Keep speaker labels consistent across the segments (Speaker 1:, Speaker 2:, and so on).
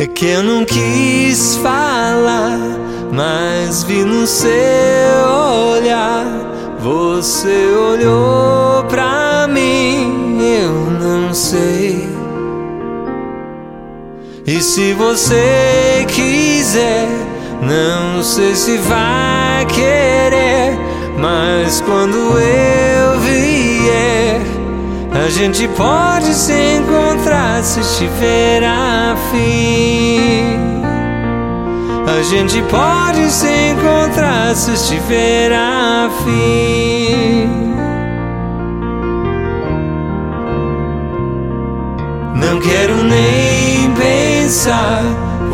Speaker 1: É que eu não quis falar, mas vi no seu olhar. Você olhou pra mim, eu não sei. E se você quiser, não sei se vai querer, mas quando eu vier, a gente pode se encontrar se estiver afim. A gente pode se encontrar se estiver afim. Não quero nem pensar,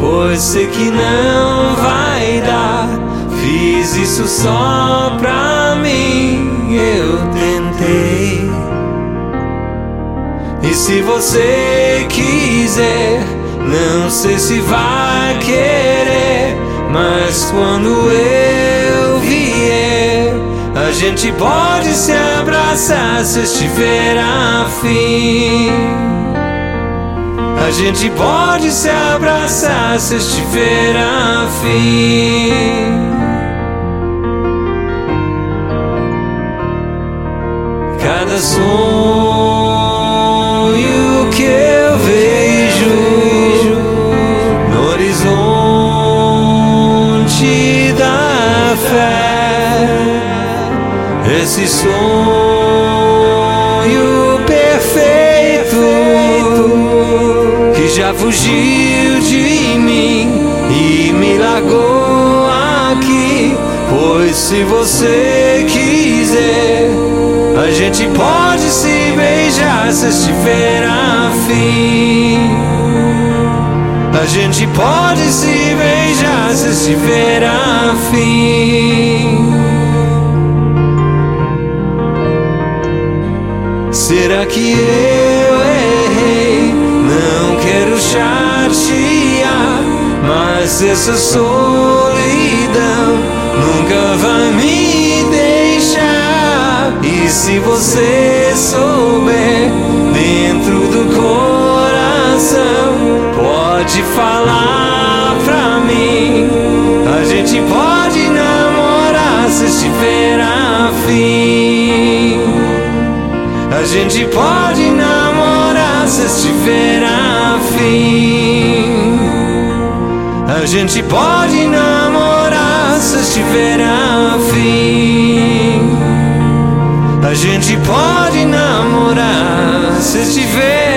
Speaker 1: pois sei que não vai dar. Fiz isso só pra mim, eu tentei. E se você quiser, não sei se vai querer, quando eu vier, a gente pode se abraçar se estiver afim. A gente pode se abraçar se estiver afim. Cada sonho esse sonho perfeito que já fugiu de mim e me largou aqui. Pois se você quiser, a gente pode se beijar se estiver afim. A gente pode se beijar se estiver afim. Será que eu errei? Não quero chatear, mas essa solidão nunca vai me deixar. E se você souber dentro do coração, pode falar pra mim. A gente pode namorar se estiver afim. A gente pode namorar se estiver afim. A gente pode namorar se estiver afim. A gente pode namorar se estiver